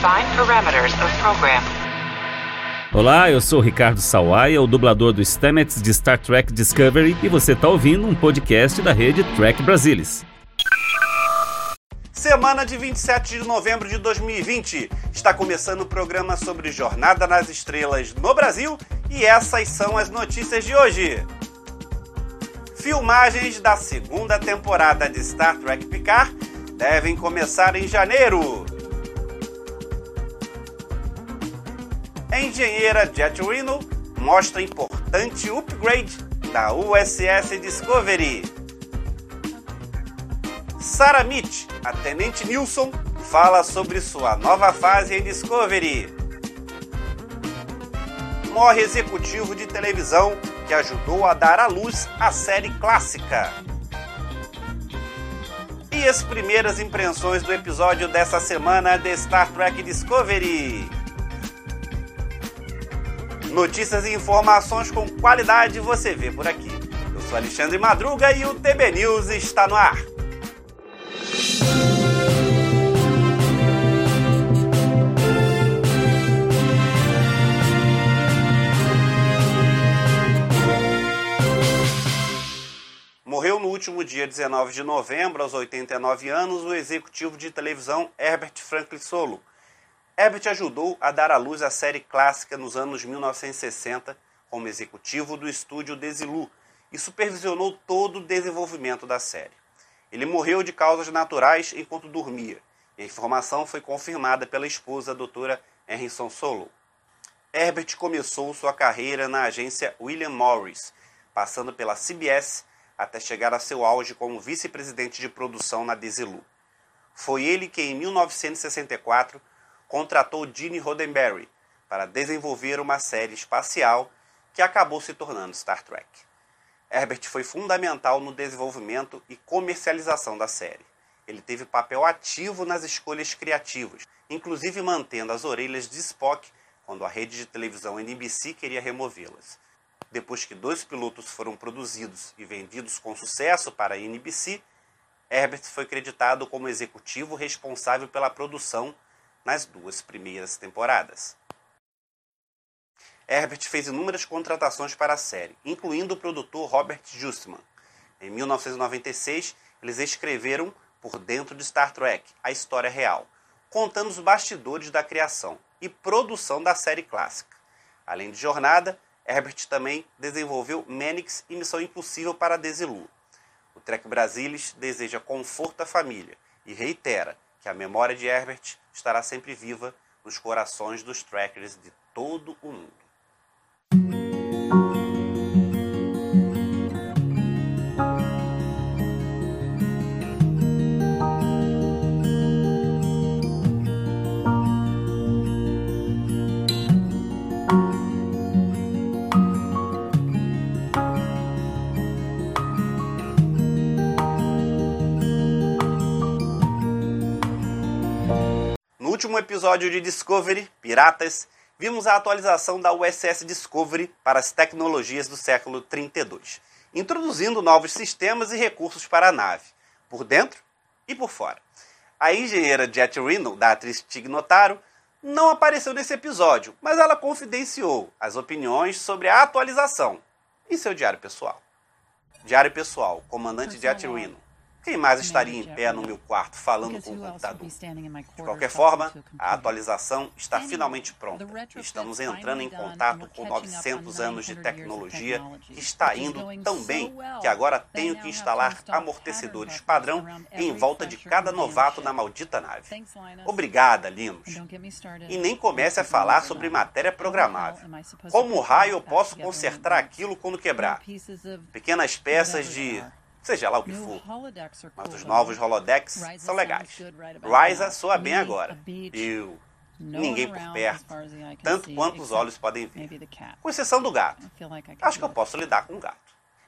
Define parameters of program. Olá, eu sou Ricardo Sawaia, o dublador do Stamets de Star Trek Discovery, e você está ouvindo um podcast da rede Trek Brasilis. Semana de 27 de novembro de 2020. Está começando o programa sobre Jornada nas Estrelas no Brasil e essas são as notícias de hoje. Filmagens da segunda temporada de Star Trek Picard devem começar em janeiro. A engenheira Jet Reno mostra importante upgrade da USS Discovery. Sarah Mitch, a Tenente Nilsson, fala sobre sua nova fase em Discovery. Morre executivo de televisão que ajudou a dar à luz a série clássica. E as primeiras impressões do episódio dessa semana de Star Trek Discovery. Notícias e informações com qualidade você vê por aqui. Eu sou Alexandre Madruga e o TB News está no ar. Morreu no último dia 19 de novembro, aos 89 anos, o executivo de televisão Herbert Franklin Solo. Herbert ajudou a dar à luz a série clássica nos anos 1960 como executivo do estúdio Desilu e supervisionou todo o desenvolvimento da série. Ele morreu de causas naturais enquanto dormia, e a informação foi confirmada pela esposa, a doutora Harrison Solo. Herbert começou sua carreira na agência William Morris, passando pela CBS até chegar a seu auge como vice-presidente de produção na Desilu. Foi ele que, em 1964, contratou Gene Roddenberry para desenvolver uma série espacial que acabou se tornando Star Trek. Herbert foi fundamental no desenvolvimento e comercialização da série. Ele teve papel ativo nas escolhas criativas, inclusive mantendo as orelhas de Spock quando a rede de televisão NBC queria removê-las. Depois que dois pilotos foram produzidos e vendidos com sucesso para a NBC, Herbert foi creditado como executivo responsável pela produção nas duas primeiras temporadas. Herbert fez inúmeras contratações para a série, incluindo o produtor Robert Justman. Em 1996, eles escreveram Por Dentro de Star Trek, a história real, contando os bastidores da criação e produção da série clássica. Além de Jornada, Herbert também desenvolveu Manix e Missão Impossível para Desilu. O Trek Brasilis deseja conforto à família e reitera que a memória de Herbert estará sempre viva nos corações dos trackers de todo o mundo. Último episódio de Discovery, Piratas, vimos a atualização da USS Discovery para as tecnologias do século 32, introduzindo novos sistemas e recursos para a nave, por dentro e por fora. A engenheira Jet Reno, da atriz Tig Notaro, não apareceu nesse episódio, mas ela confidenciou as opiniões sobre a atualização em seu diário pessoal. Diário pessoal, comandante Jet Reno. Quem mais estaria em pé no meu quarto falando com o computador? De qualquer forma, a atualização está finalmente pronta. Estamos entrando em contato com 900 anos de tecnologia que está indo tão bem que agora tenho que instalar amortecedores padrão em volta de cada novato na maldita nave. Obrigada, Linus. E nem comece a falar sobre matéria programável. Como raio eu posso consertar aquilo quando quebrar? Pequenas peças de seja lá o que for. Mas os novos holodecks são legais. Ryza soa bem agora. Eu. Ninguém por perto, tanto quanto os olhos podem ver. Com exceção do gato. Acho que eu posso lidar com o gato.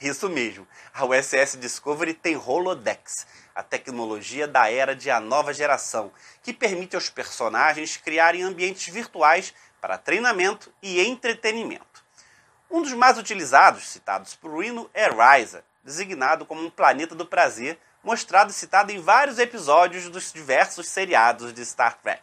Isso mesmo, a USS Discovery tem holodecks, a tecnologia da era de a nova geração, que permite aos personagens criarem ambientes virtuais para treinamento e entretenimento. Um dos mais utilizados, citados por Reno, é Ryza, designado como um planeta do prazer, mostrado e citado em vários episódios dos diversos seriados de Star Trek.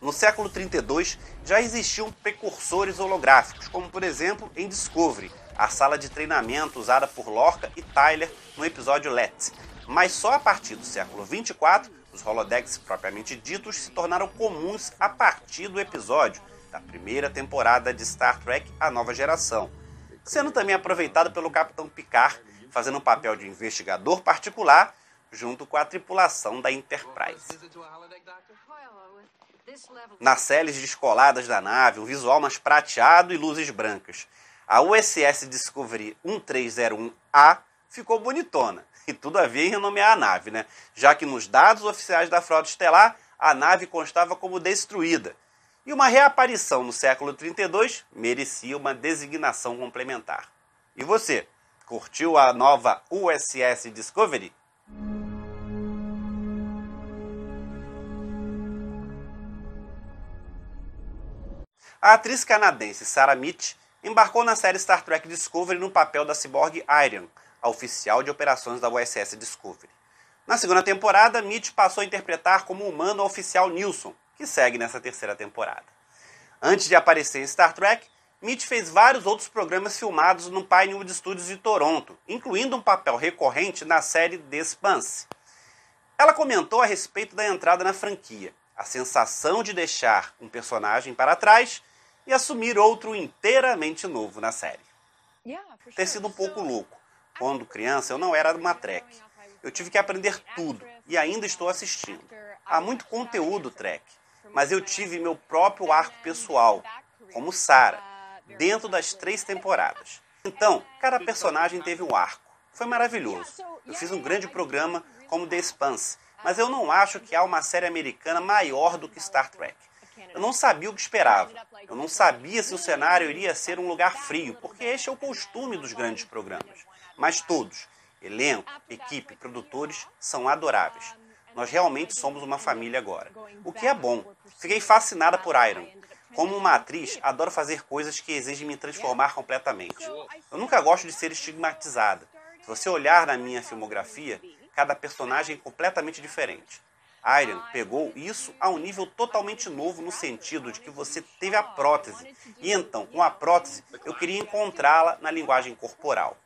No século 32 já existiam precursores holográficos, como por exemplo em Discovery, a sala de treinamento usada por Lorca e Tyler no episódio Let's. Mas só a partir do século 24, os holodecks propriamente ditos se tornaram comuns a partir do episódio da primeira temporada de Star Trek A Nova Geração, sendo também aproveitado pelo Capitão Picard, fazendo o papel de investigador particular junto com a tripulação da Enterprise. Nas celes descoladas da nave, um visual mais prateado e luzes brancas. A USS Discovery 1301A ficou bonitona, e tudo a ver em renomear a nave, né? Já que nos dados oficiais da frota estelar, a nave constava como destruída. E uma reaparição no século 32 merecia uma designação complementar. E você, curtiu a nova USS Discovery? A atriz canadense Sarah Mitch embarcou na série Star Trek Discovery no papel da ciborgue Iron, a oficial de operações da USS Discovery. Na segunda temporada, Mitch passou a interpretar como humano o oficial Nilsson, que segue nessa terceira temporada. Antes de aparecer em Star Trek, Mitch fez vários outros programas filmados no Pinewood Studios de Toronto, incluindo um papel recorrente na série The. Ela comentou a respeito da entrada na franquia, a sensação de deixar um personagem para trás e assumir outro inteiramente novo na série. Ter sido um pouco louco. Quando criança, eu não era uma Trek. Eu tive que aprender tudo e ainda estou assistindo. Há muito conteúdo Trek, mas eu tive meu próprio arco pessoal, como Sarah, dentro das três temporadas. Então, cada personagem teve um arco. Foi maravilhoso. Eu fiz um grande programa como The Expanse, mas eu não acho que há uma série americana maior do que Star Trek. Eu não sabia o que esperava. Eu não sabia se o cenário iria ser um lugar frio, porque este é o costume dos grandes programas. Mas todos, elenco, equipe, produtores, são adoráveis. Nós realmente somos uma família agora. O que é bom. Fiquei fascinada por Iron. Como uma atriz, adoro fazer coisas que exigem me transformar completamente. Eu nunca gosto de ser estigmatizada. Se você olhar na minha filmografia, cada personagem é completamente diferente. Iron pegou isso a um nível totalmente novo no sentido de que você teve a prótese. E então, com a prótese, eu queria encontrá-la na linguagem corporal.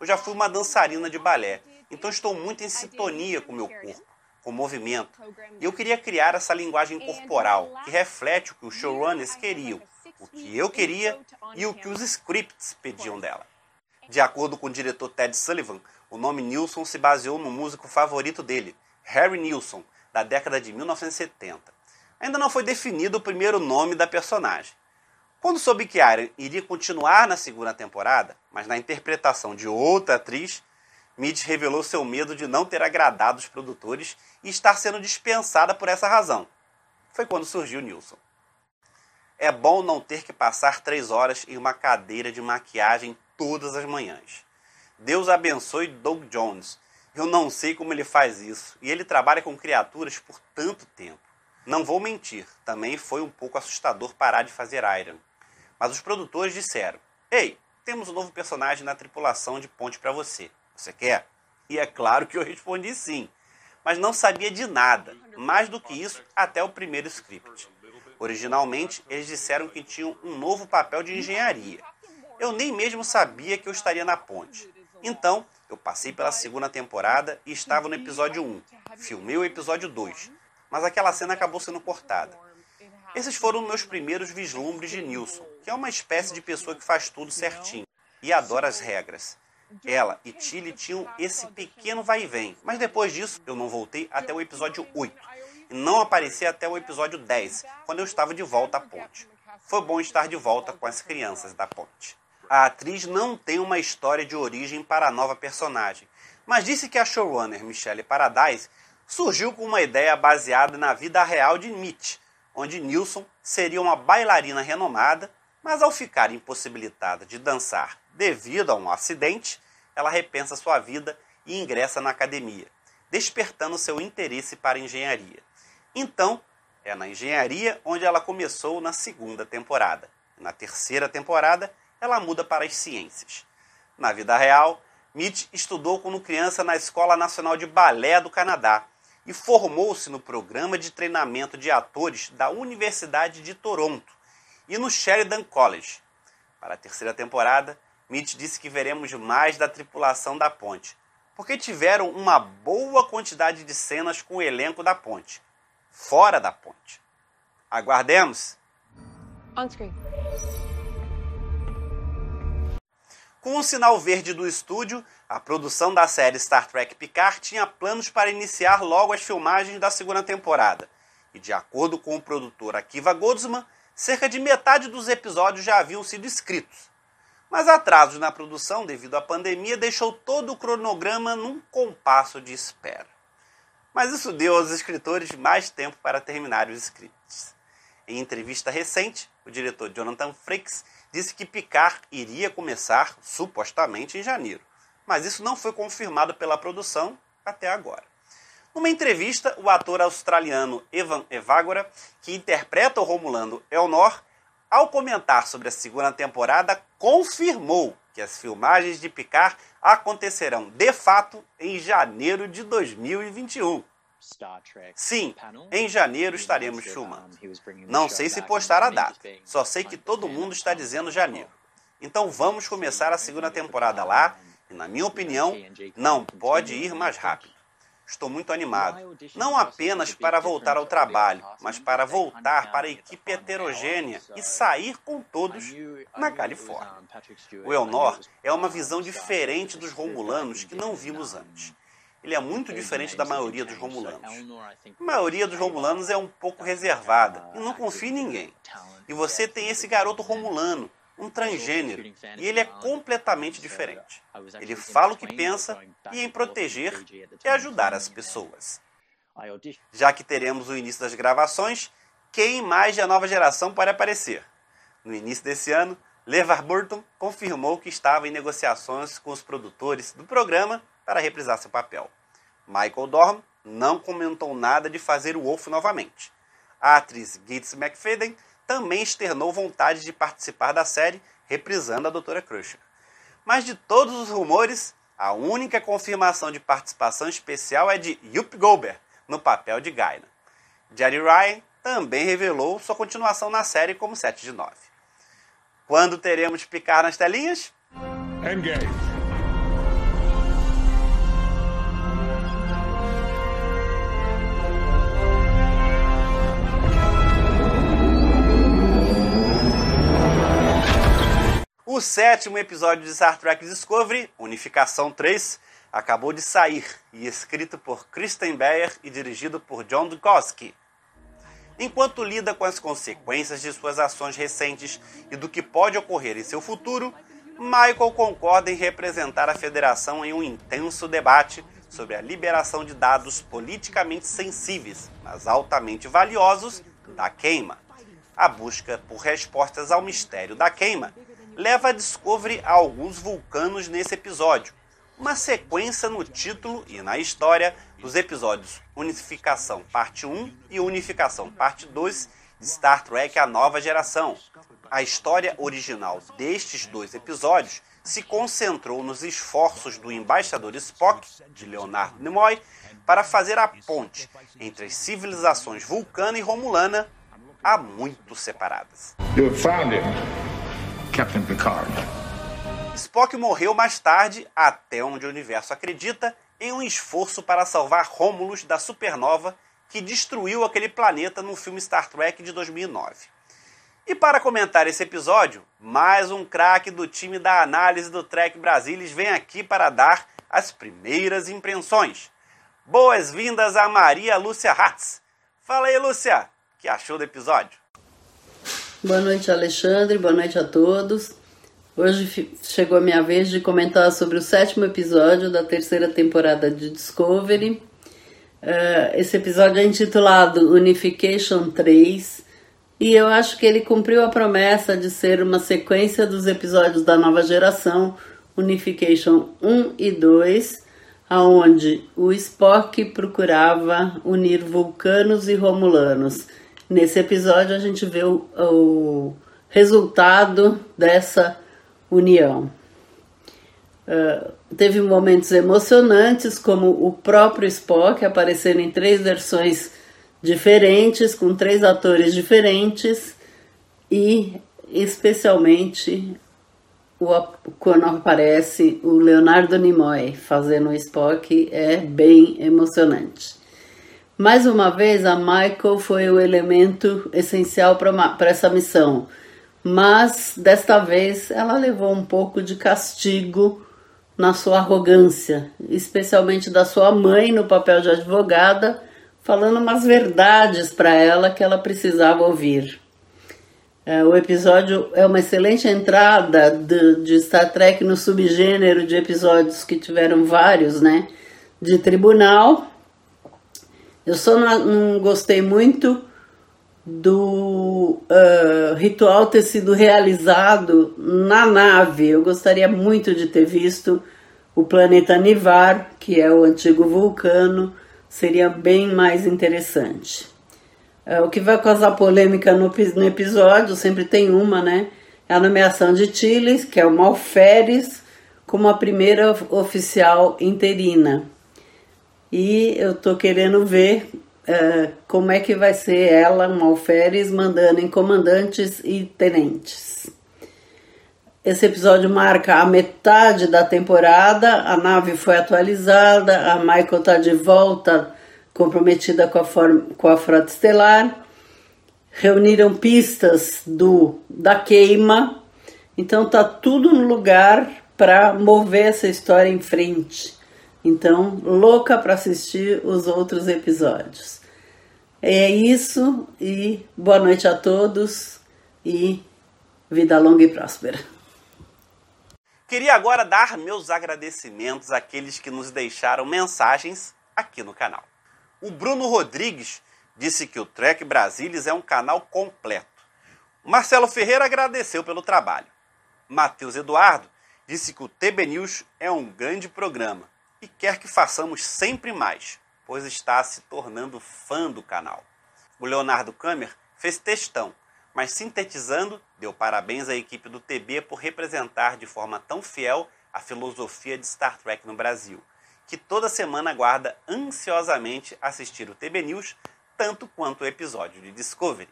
Eu já fui uma dançarina de balé, então estou muito em sintonia com meu corpo, com movimento. E eu queria criar essa linguagem corporal que reflete o que os showrunners queriam, o que eu queria e o que os scripts pediam dela. De acordo com o diretor Ted Sullivan, o nome Nilsson se baseou no músico favorito dele, Harry Nilsson, da década de 1970. Ainda não foi definido o primeiro nome da personagem. Quando soube que Aaron iria continuar na segunda temporada, mas na interpretação de outra atriz, Mitch revelou seu medo de não ter agradado os produtores e estar sendo dispensada por essa razão. Foi quando surgiu Nilson. É bom não ter que passar três horas em uma cadeira de maquiagem todas as manhãs. Deus abençoe Doug Jones, eu não sei como ele faz isso. E ele trabalha com criaturas por tanto tempo. Não vou mentir, também foi um pouco assustador parar de fazer Iron. Mas os produtores disseram: Ei, temos um novo personagem na tripulação de ponte para você. Você quer? E é claro que eu respondi sim. Mas não sabia de nada, mais do que isso, até o primeiro script. Originalmente, eles disseram que tinham um novo papel de engenharia. Eu nem mesmo sabia que eu estaria na ponte. Então, eu passei pela segunda temporada e estava no episódio 1. Filmei o episódio 2, mas aquela cena acabou sendo cortada. Esses foram meus primeiros vislumbres de Nilson, que é uma espécie de pessoa que faz tudo certinho e adora as regras. Ela e Tilly tinham esse pequeno vai e vem, mas depois disso eu não voltei até o episódio 8 e não apareci até o episódio 10, quando eu estava de volta à ponte. Foi bom estar de volta com as crianças da ponte. A atriz não tem uma história de origem para a nova personagem, mas disse que a showrunner Michelle Paradise surgiu com uma ideia baseada na vida real de Mitch, onde Nilson seria uma bailarina renomada, mas ao ficar impossibilitada de dançar devido a um acidente, ela repensa sua vida e ingressa na academia, despertando seu interesse para engenharia. Então, é na engenharia onde ela começou na segunda temporada. Na terceira temporada, ela muda para as ciências. Na vida real, Mitch estudou como criança na Escola Nacional de Balé do Canadá e formou-se no programa de treinamento de atores da Universidade de Toronto e no Sheridan College. Para a terceira temporada, Mitch disse que veremos mais da tripulação da ponte, porque tiveram uma boa quantidade de cenas com o elenco da ponte, fora da ponte. Aguardemos! On screen. Com o sinal verde do estúdio, a produção da série Star Trek Picard tinha planos para iniciar logo as filmagens da segunda temporada. E de acordo com o produtor Akiva Goldsman, cerca de metade dos episódios já haviam sido escritos. Mas atrasos na produção devido à pandemia deixou todo o cronograma num compasso de espera. Mas isso deu aos escritores mais tempo para terminar os scripts. Em entrevista recente, o diretor Jonathan Frakes disse que Picard iria começar supostamente em janeiro, mas isso não foi confirmado pela produção até agora. Numa entrevista, o ator australiano Evan Evagora, que interpreta o Romulano Elnor, ao comentar sobre a segunda temporada, confirmou que as filmagens de Picard acontecerão de fato em janeiro de 2021. Sim, em janeiro estaremos filmando. Não sei se postar a data, só sei que todo mundo está dizendo janeiro. Então vamos começar a segunda temporada lá, e na minha opinião, não pode ir mais rápido. Estou muito animado, não apenas para voltar ao trabalho, mas para voltar para a equipe heterogênea e sair com todos na Califórnia. O Elnor é uma visão diferente dos Romulanos que não vimos antes. Ele é muito diferente da maioria dos Romulanos. A maioria dos Romulanos é um pouco reservada e não confia em ninguém. E você tem esse garoto Romulano, um transgênero, e ele é completamente diferente. Ele fala o que pensa e em proteger e ajudar as pessoas. Já que teremos o início das gravações, quem mais da nova geração pode aparecer? No início desse ano, LeVar Burton confirmou que estava em negociações com os produtores do programa para reprisar seu papel. Michael Dorn não comentou nada de fazer o Wolf novamente. A atriz Gates McFadden também externou vontade de participar da série, reprisando a Dra. Crusher. Mas de todos os rumores, a única confirmação de participação especial é de Yup Goldberg, no papel de Gaina. Jerry Ryan também revelou sua continuação na série como 7 de 9. Quando teremos picar nas telinhas? Endgame. O sétimo episódio de Star Trek Discovery, Unificação 3, acabou de sair e escrito por Kristen Beyer e dirigido por John Dukowski. Enquanto lida com as consequências de suas ações recentes e do que pode ocorrer em seu futuro, Michael concorda em representar a Federação em um intenso debate sobre a liberação de dados politicamente sensíveis, mas altamente valiosos, da queima. A busca por respostas ao mistério da queima leva a Discovery a alguns vulcanos nesse episódio, uma sequência no título e na história dos episódios Unificação Parte 1 e Unificação Parte 2 de Star Trek A Nova Geração. A história original destes dois episódios se concentrou nos esforços do embaixador Spock, de Leonardo Nimoy, para fazer a ponte entre as civilizações vulcana e romulana há muito separadas. You found. Captain Picard. Spock morreu mais tarde, até onde o universo acredita, em um esforço para salvar Romulus da supernova que destruiu aquele planeta no filme Star Trek de 2009. E para comentar esse episódio, mais um craque do time da análise do Trek Brasilis vem aqui para dar as primeiras impressões. Boas-vindas a Maria Lúcia Hatz. Fala aí, Lúcia, que achou do episódio? Boa noite, Alexandre. Boa noite a todos. Hoje chegou a minha vez de comentar sobre o sétimo episódio da terceira temporada de Discovery. Uh, esse episódio é intitulado Unification 3 e eu acho que ele cumpriu a promessa de ser uma sequência dos episódios da nova geração Unification 1 e 2, aonde o Spock procurava unir vulcanos e romulanos Nesse episódio a gente vê o, o resultado dessa união. Uh, teve momentos emocionantes, como o próprio Spock aparecendo em três versões diferentes, com três atores diferentes, e especialmente o, quando aparece o Leonardo Nimoy fazendo o Spock, é bem emocionante. Mais uma vez, a Michael foi o elemento essencial para essa missão, mas desta vez ela levou um pouco de castigo na sua arrogância, especialmente da sua mãe no papel de advogada, falando umas verdades para ela que ela precisava ouvir. É, o episódio é uma excelente entrada de, de, Star Trek no subgênero de episódios que tiveram vários, né? De tribunal. Eu só não, não gostei muito do uh, ritual ter sido realizado na nave. Eu gostaria muito de ter visto o planeta Nivar, que é o antigo vulcano, seria bem mais interessante. É, o que vai causar polêmica no, no, episódio, sempre tem uma, né? É a nomeação de Chiles, que é o Malferes, como a primeira oficial interina. E eu tô querendo ver é, como é que vai ser ela, Malferes, mandando em comandantes e tenentes. Esse episódio marca a metade da temporada, a nave foi atualizada, a Michael está de volta comprometida com a, com a frota estelar, reuniram pistas do da queima, então tá tudo no lugar para mover essa história em frente. Então, louca para assistir os outros episódios. É isso e boa noite a todos e vida longa e próspera. Queria agora dar meus agradecimentos àqueles que nos deixaram mensagens aqui no canal. O Bruno Rodrigues disse que o Trek Brasilis é um canal completo. O Marcelo Ferreira agradeceu pelo trabalho. Matheus Eduardo disse que o TB News é um grande programa e quer que façamos sempre mais, pois está se tornando fã do canal. O Leonardo Kamer fez textão, mas sintetizando, deu parabéns à equipe do TB por representar de forma tão fiel a filosofia de Star Trek no Brasil que toda semana aguarda ansiosamente assistir o TB News, tanto quanto o episódio de Discovery.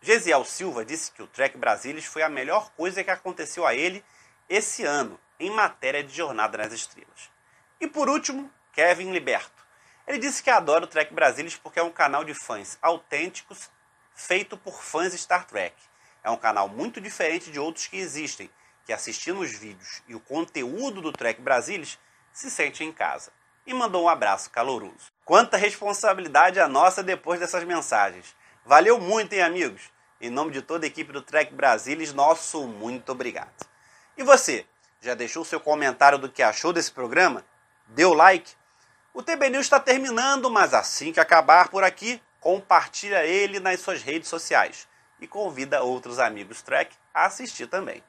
Gesiel Silva disse que o Trek Brasilis foi a melhor coisa que aconteceu a ele esse ano em matéria de Jornada nas Estrelas. E por último, Kevin Liberto. Ele disse que adora o Trek Brasilis porque é um canal de fãs autênticos feito por fãs Star Trek. É um canal muito diferente de outros que existem, que assistindo os vídeos e o conteúdo do Trek Brasilis se sente em casa. E mandou um abraço caloroso. Quanta responsabilidade a nossa depois dessas mensagens. Valeu muito, hein, amigos? Em nome de toda a equipe do Trek Brasilis, nosso muito obrigado. E você, já deixou seu comentário do que achou desse programa? Deu like? O TB News está terminando, mas assim que acabar por aqui, compartilha ele nas suas redes sociais e convida outros amigos Trek a assistir também.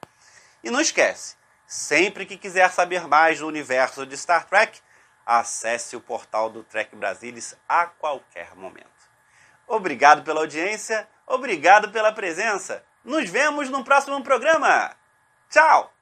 E não esquece, Sempre que quiser saber mais do universo de Star Trek, acesse o portal do Trek Brasilis a qualquer momento. Obrigado pela audiência, obrigado pela presença. Nos vemos no próximo programa. Tchau!